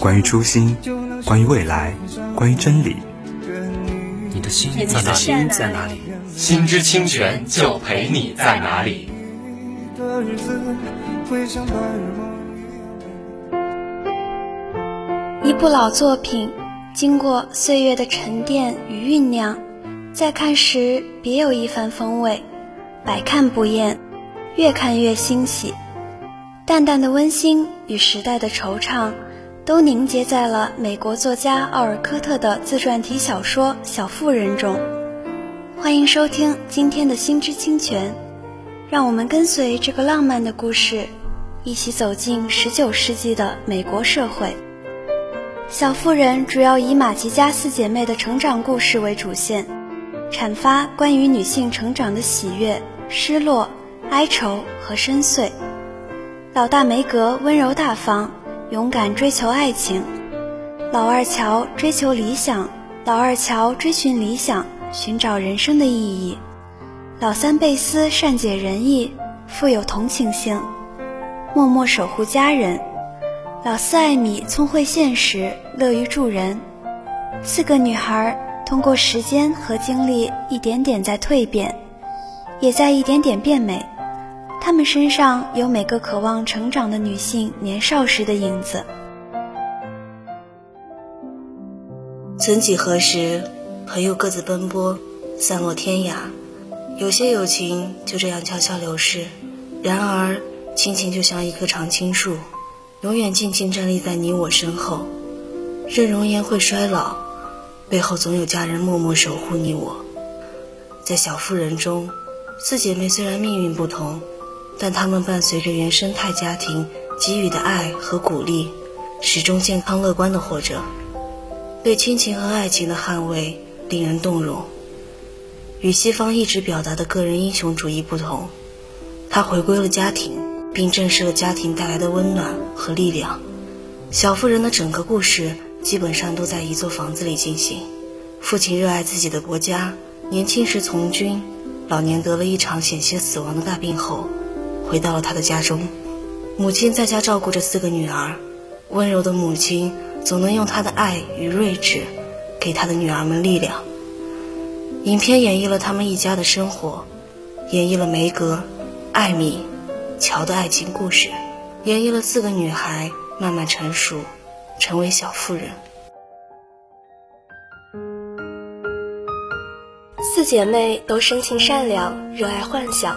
关于初心，关于未来，关于真理。你的心在哪里？心在哪里？心之清泉就陪你在哪里。一部老作品，经过岁月的沉淀与酝酿，再看时别有一番风味，百看不厌，越看越欣喜。淡淡的温馨与时代的惆怅，都凝结在了美国作家奥尔科特的自传体小说《小妇人》中。欢迎收听今天的《心之清泉》，让我们跟随这个浪漫的故事，一起走进十九世纪的美国社会。《小妇人》主要以马吉加四姐妹的成长故事为主线，阐发关于女性成长的喜悦、失落、哀愁和深邃。老大梅格温柔大方，勇敢追求爱情；老二乔追求理想，老二乔追寻理想，寻找人生的意义；老三贝斯善解人意，富有同情心，默默守护家人。老四艾米聪慧现实，乐于助人。四个女孩通过时间和经历，一点点在蜕变，也在一点点变美。她们身上有每个渴望成长的女性年少时的影子。曾几何时，朋友各自奔波，散落天涯，有些友情就这样悄悄流逝。然而，亲情就像一棵常青树。永远静静站立在你我身后，任容颜会衰老，背后总有家人默默守护你我。在小妇人中，四姐妹虽然命运不同，但他们伴随着原生态家庭给予的爱和鼓励，始终健康乐观的活着。对亲情和爱情的捍卫令人动容。与西方一直表达的个人英雄主义不同，他回归了家庭。并正视了家庭带来的温暖和力量。小妇人的整个故事基本上都在一座房子里进行。父亲热爱自己的国家，年轻时从军，老年得了一场险些死亡的大病后，回到了他的家中。母亲在家照顾着四个女儿，温柔的母亲总能用她的爱与睿智，给她的女儿们力量。影片演绎了他们一家的生活，演绎了梅格、艾米。乔的爱情故事，演绎了四个女孩慢慢成熟，成为小妇人。四姐妹都生性善良，热爱幻想，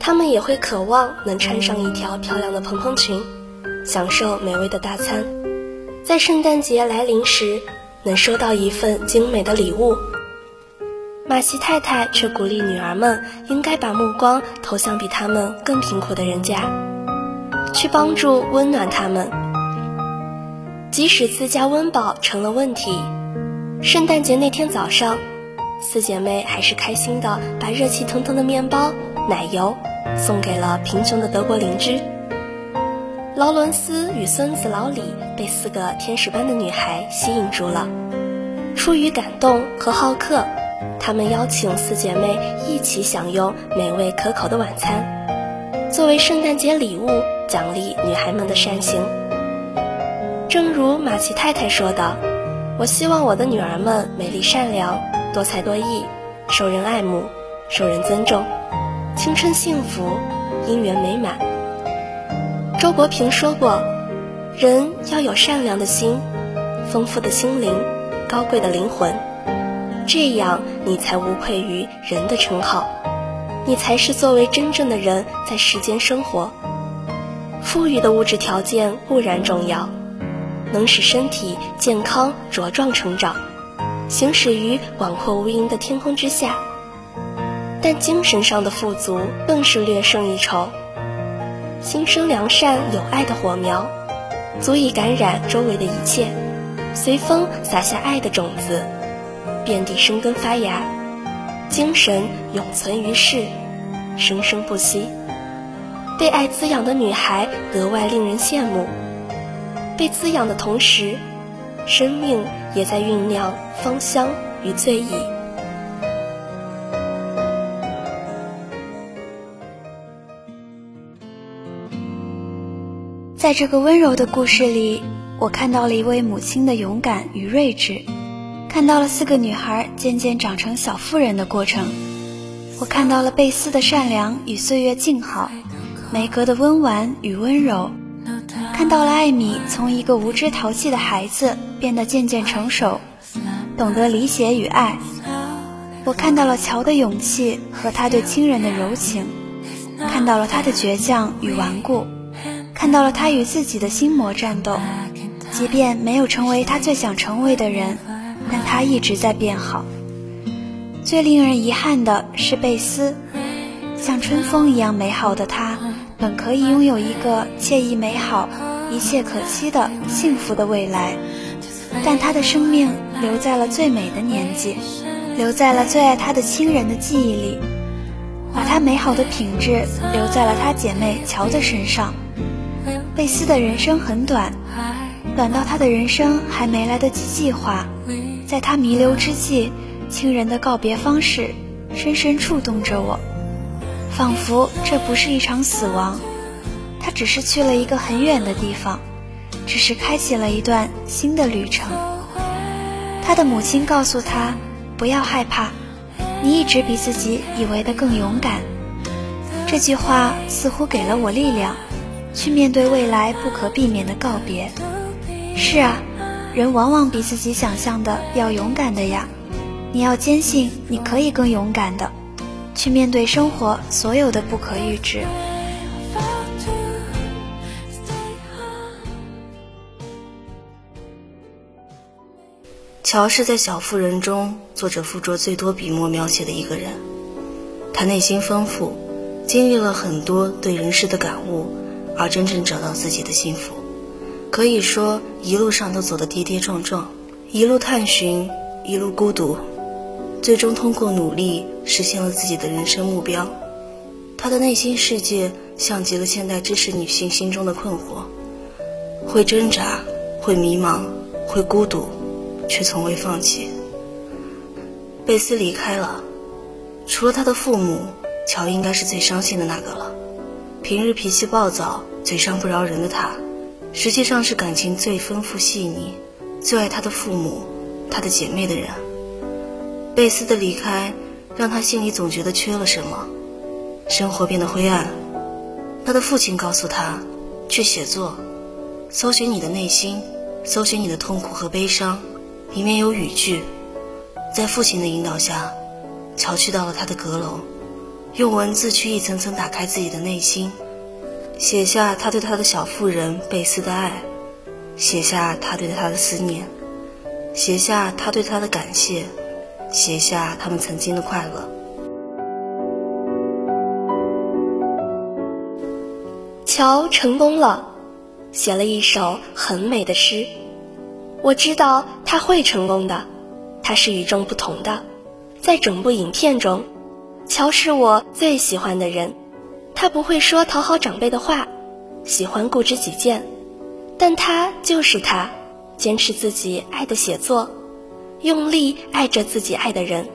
他们也会渴望能穿上一条漂亮的蓬蓬裙，享受美味的大餐，在圣诞节来临时能收到一份精美的礼物。马西太太却鼓励女儿们应该把目光投向比他们更贫苦的人家，去帮助温暖他们。即使自家温饱成了问题，圣诞节那天早上，四姐妹还是开心的把热气腾腾的面包、奶油送给了贫穷的德国邻居。劳伦斯与孙子老李被四个天使般的女孩吸引住了，出于感动和好客。他们邀请四姐妹一起享用美味可口的晚餐，作为圣诞节礼物奖励女孩们的善行。正如马奇太太说的：“我希望我的女儿们美丽善良、多才多艺、受人爱慕、受人尊重，青春幸福，姻缘美满。”周国平说过：“人要有善良的心，丰富的心灵，高贵的灵魂，这样你才无愧于人的称号，你才是作为真正的人在世间生活。富裕的物质条件固然重要，能使身体健康茁壮成长，行驶于广阔无垠的天空之下。但精神上的富足更是略胜一筹。心生良善有爱的火苗，足以感染周围的一切，随风撒下爱的种子，遍地生根发芽，精神永存于世，生生不息。被爱滋养的女孩格外令人羡慕。被滋养的同时，生命也在酝酿芳香与醉意。在这个温柔的故事里，我看到了一位母亲的勇敢与睿智，看到了四个女孩渐渐长成小妇人的过程。我看到了贝斯的善良与岁月静好，梅格的温婉与温柔，看到了艾米从一个无知淘气的孩子变得渐渐成熟，懂得理解与爱。我看到了乔的勇气和他对亲人的柔情，看到了他的倔强与顽固。看到了他与自己的心魔战斗，即便没有成为他最想成为的人，但他一直在变好。最令人遗憾的是贝斯，像春风一样美好的他，本可以拥有一个惬意美好、一切可期的幸福的未来，但他的生命留在了最美的年纪，留在了最爱他的亲人的记忆里，把他美好的品质留在了他姐妹乔的身上。贝斯的人生很短，短到他的人生还没来得及计划，在他弥留之际，亲人的告别方式深深触动着我，仿佛这不是一场死亡，他只是去了一个很远的地方，只是开启了一段新的旅程。他的母亲告诉他：“不要害怕，你一直比自己以为的更勇敢。”这句话似乎给了我力量。去面对未来不可避免的告别。是啊，人往往比自己想象的要勇敢的呀。你要坚信你可以更勇敢的，去面对生活所有的不可预知。乔是在小妇人中作者附着最多笔墨描写的一个人。他内心丰富，经历了很多对人世的感悟。而真正找到自己的幸福，可以说一路上都走得跌跌撞撞，一路探寻，一路孤独，最终通过努力实现了自己的人生目标。她的内心世界像极了现代知识女性心中的困惑：会挣扎，会迷茫，会孤独，却从未放弃。贝斯离开了，除了他的父母，乔应该是最伤心的那个了。平日脾气暴躁。嘴上不饶人的他，实际上是感情最丰富细腻、最爱他的父母、他的姐妹的人。贝斯的离开，让他心里总觉得缺了什么，生活变得灰暗。他的父亲告诉他，去写作，搜寻你的内心，搜寻你的痛苦和悲伤，里面有语句。在父亲的引导下，乔去到了他的阁楼，用文字去一层层打开自己的内心。写下他对他的小妇人贝斯的爱，写下他对他的思念，写下他对他的感谢，写下他们曾经的快乐。乔成功了，写了一首很美的诗。我知道他会成功的，他是与众不同的。在整部影片中，乔是我最喜欢的人。他不会说讨好长辈的话，喜欢固执己见，但他就是他，坚持自己爱的写作，用力爱着自己爱的人。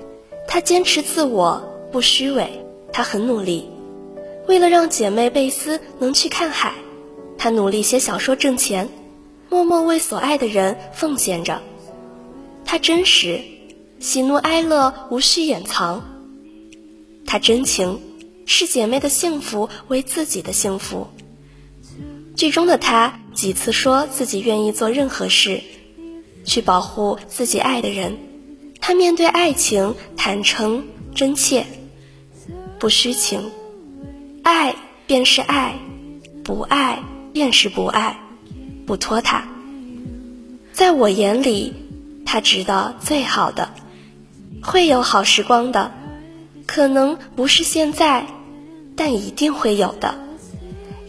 他坚持自我，不虚伪。他很努力，为了让姐妹贝斯能去看海，他努力写小说挣钱，默默为所爱的人奉献着。他真实，喜怒哀乐无需掩藏。他真情。视姐妹的幸福为自己的幸福。剧中的他几次说自己愿意做任何事，去保护自己爱的人。他面对爱情坦诚真切，不虚情。爱便是爱，不爱便是不爱，不拖沓。在我眼里，他值得最好的，会有好时光的，可能不是现在，但一定会有的，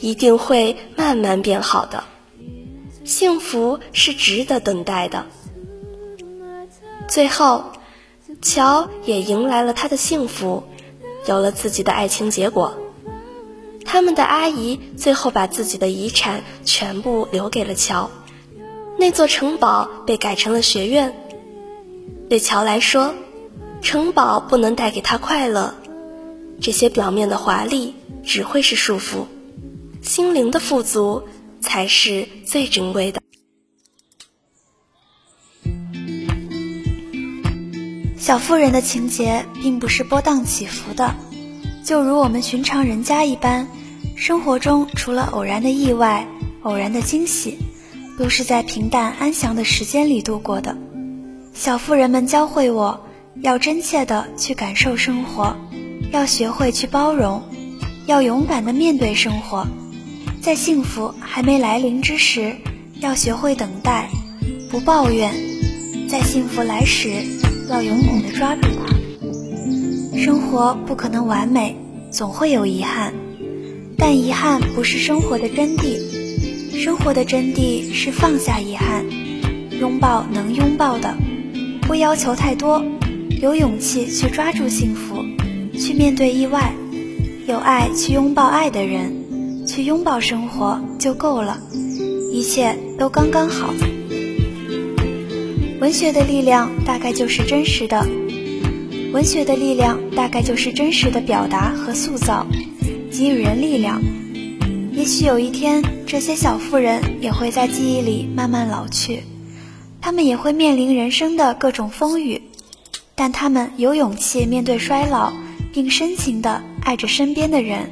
一定会慢慢变好的。幸福是值得等待的。最后，乔也迎来了他的幸福，有了自己的爱情结果。他们的阿姨最后把自己的遗产全部留给了乔，那座城堡被改成了学院。对乔来说，城堡不能带给他快乐，这些表面的华丽只会是束缚，心灵的富足才是最珍贵的。小妇人的情节并不是波荡起伏的，就如我们寻常人家一般，生活中除了偶然的意外、偶然的惊喜，都是在平淡安详的时间里度过的。小妇人们教会我要真切的去感受生活，要学会去包容，要勇敢的面对生活，在幸福还没来临之时，要学会等待，不抱怨，在幸福来时。要勇猛地抓住它。生活不可能完美，总会有遗憾，但遗憾不是生活的真谛。生活的真谛是放下遗憾，拥抱能拥抱的，不要求太多，有勇气去抓住幸福，去面对意外，有爱去拥抱爱的人，去拥抱生活就够了，一切都刚刚好。文学的力量大概就是真实的，文学的力量大概就是真实的表达和塑造，给予人力量。也许有一天，这些小妇人也会在记忆里慢慢老去，她们也会面临人生的各种风雨，但她们有勇气面对衰老，并深情地爱着身边的人。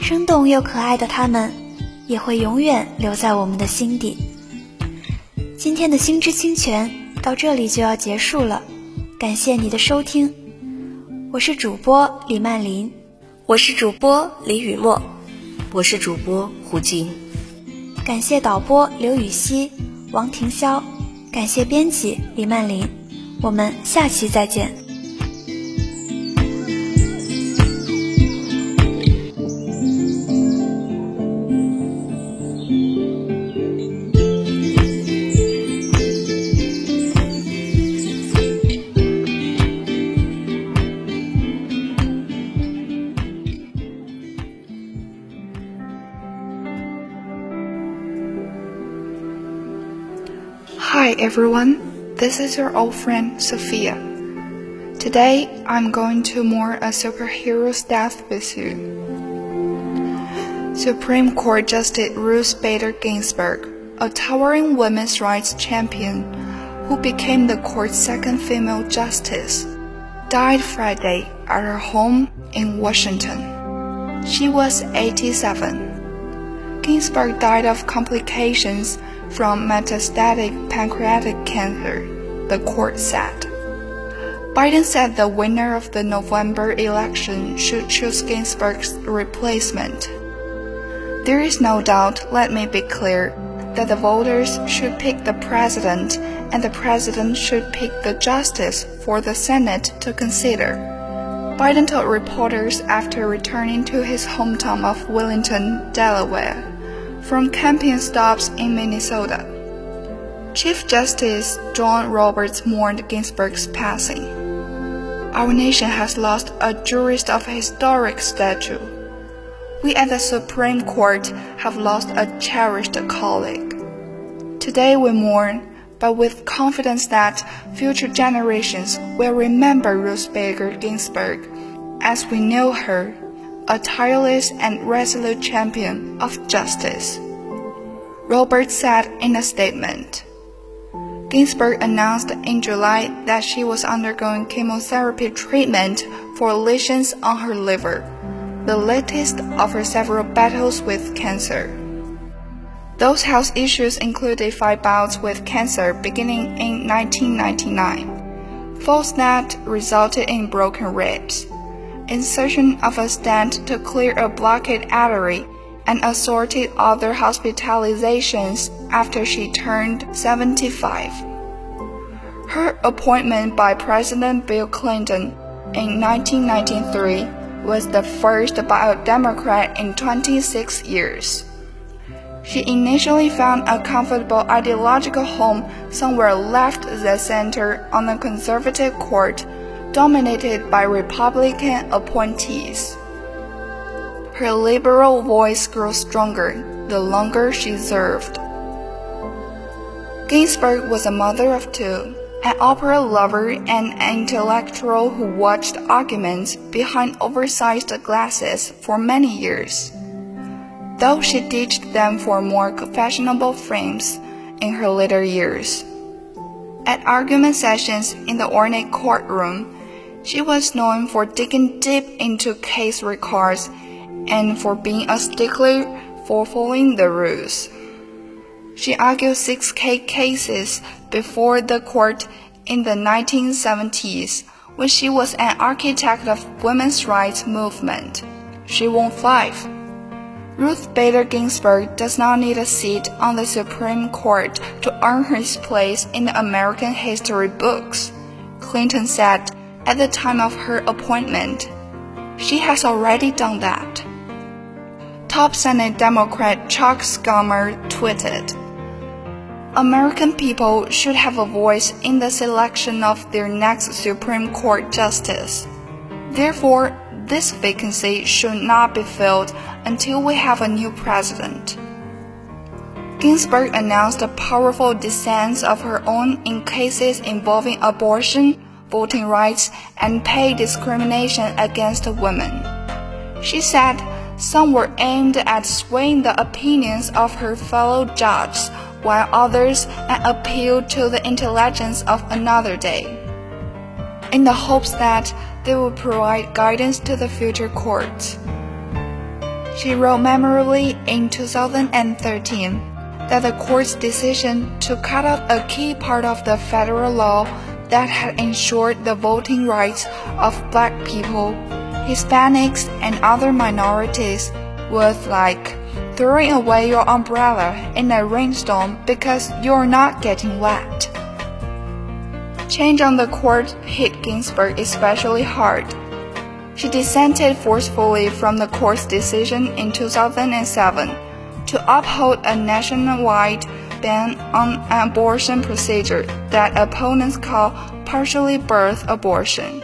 生动又可爱的她们，也会永远留在我们的心底。今天的心之清泉。到这里就要结束了，感谢你的收听，我是主播李曼林，我是主播李雨墨，我是主播胡静，感谢导播刘雨熙、王婷潇，感谢编辑李曼林，我们下期再见。Everyone, this is your old friend Sophia. Today I'm going to mourn a superhero's death with you. Supreme Court Justice Ruth Bader Ginsburg, a towering women's rights champion who became the court's second female justice, died Friday at her home in Washington. She was 87. Ginsburg died of complications from metastatic pancreatic cancer, the court said. Biden said the winner of the November election should choose Ginsburg's replacement. There is no doubt, let me be clear, that the voters should pick the president and the president should pick the justice for the Senate to consider. Biden told reporters after returning to his hometown of Wellington, Delaware from campaign stops in Minnesota. Chief Justice John Roberts mourned Ginsburg's passing. Our nation has lost a jurist of historic stature. We at the Supreme Court have lost a cherished colleague. Today we mourn, but with confidence that future generations will remember Ruth Bader Ginsburg as we know her a tireless and resolute champion of justice. Roberts said in a statement. Ginsburg announced in July that she was undergoing chemotherapy treatment for lesions on her liver, the latest of her several battles with cancer. Those health issues included five bouts with cancer beginning in 1999, falls that resulted in broken ribs, insertion of a stent to clear a blocked artery, and assorted other hospitalizations after she turned 75. Her appointment by President Bill Clinton in 1993 was the first by a Democrat in 26 years. She initially found a comfortable ideological home somewhere left the center on the conservative court, dominated by Republican appointees. Her liberal voice grew stronger the longer she served. Ginsburg was a mother of two, an opera lover and an intellectual who watched arguments behind oversized glasses for many years though she ditched them for more fashionable frames in her later years. At argument sessions in the ornate courtroom, she was known for digging deep into case records and for being a stickler for following the rules. She argued 6K cases before the court in the 1970s when she was an architect of women's rights movement. She won five. Ruth Bader Ginsburg does not need a seat on the Supreme Court to earn her place in the American history books, Clinton said at the time of her appointment. She has already done that. Top Senate Democrat Chuck Schumer tweeted, American people should have a voice in the selection of their next Supreme Court justice. Therefore, this vacancy should not be filled until we have a new president. Ginsburg announced a powerful dissent of her own in cases involving abortion, voting rights, and pay discrimination against women. She said some were aimed at swaying the opinions of her fellow judges, while others an appeal to the intelligence of another day in the hopes that they would provide guidance to the future courts. She wrote memorably in 2013 that the court's decision to cut out a key part of the federal law that had ensured the voting rights of black people, Hispanics, and other minorities was like throwing away your umbrella in a rainstorm because you're not getting wet. Change on the court hit Ginsburg especially hard. She dissented forcefully from the court's decision in 2007 to uphold a nationwide ban on an abortion procedure that opponents call partially birth abortion.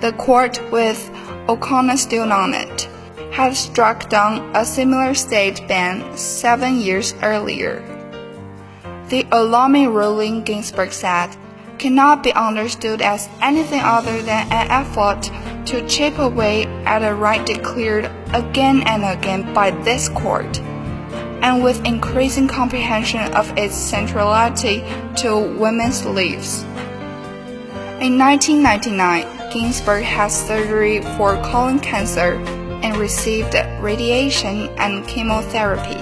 The court, with O'Connor still on it, had struck down a similar state ban seven years earlier. The alarming ruling, Ginsburg said, cannot be understood as anything other than an effort to chip away at a right declared again and again by this court, and with increasing comprehension of its centrality to women's lives. In 1999, Ginsburg had surgery for colon cancer and received radiation and chemotherapy.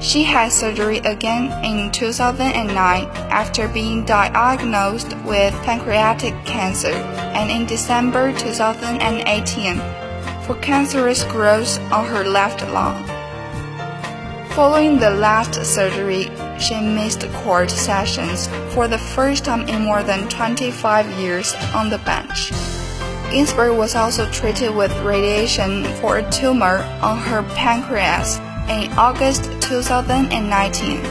She had surgery again in 2009 after being diagnosed with pancreatic cancer and in December 2018 for cancerous growth on her left lung. Following the last surgery, she missed court sessions for the first time in more than 25 years on the bench. Ginsburg was also treated with radiation for a tumor on her pancreas in August 2019.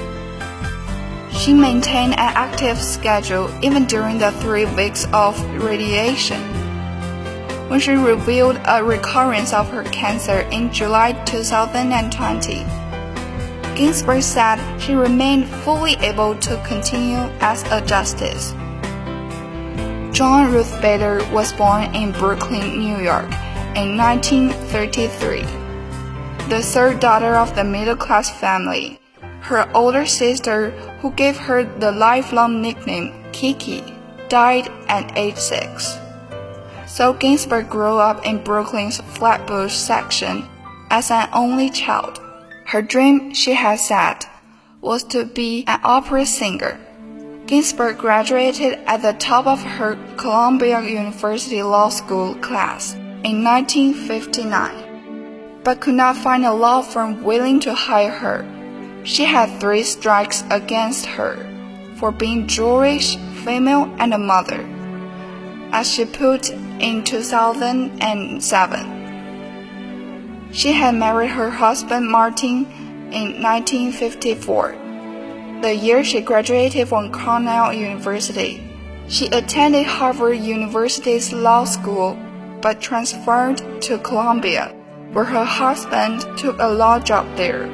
She maintained an active schedule even during the three weeks of radiation. When she revealed a recurrence of her cancer in July 2020, Ginsburg said she remained fully able to continue as a justice. John Ruth Bader was born in Brooklyn, New York in 1933 the third daughter of the middle class family. Her older sister, who gave her the lifelong nickname Kiki, died at age six. So Ginsburg grew up in Brooklyn's Flatbush section as an only child. Her dream, she had said, was to be an opera singer. Ginsburg graduated at the top of her Columbia University Law School class in 1959, but could not find a law firm willing to hire her. She had three strikes against her for being Jewish, female, and a mother, as she put in 2007. She had married her husband Martin in 1954, the year she graduated from Cornell University. She attended Harvard University's law school but transferred to Columbia, where her husband took a law job there.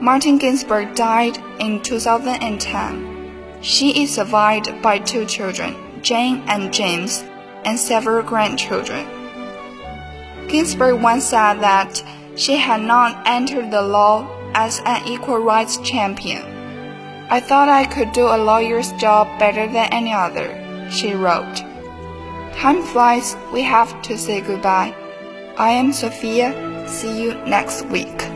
Martin Ginsburg died in 2010. She is survived by two children, Jane and James, and several grandchildren. Ginsburg once said that she had not entered the law as an equal rights champion. I thought I could do a lawyer's job better than any other, she wrote. Time flies, we have to say goodbye. I am Sophia. See you next week.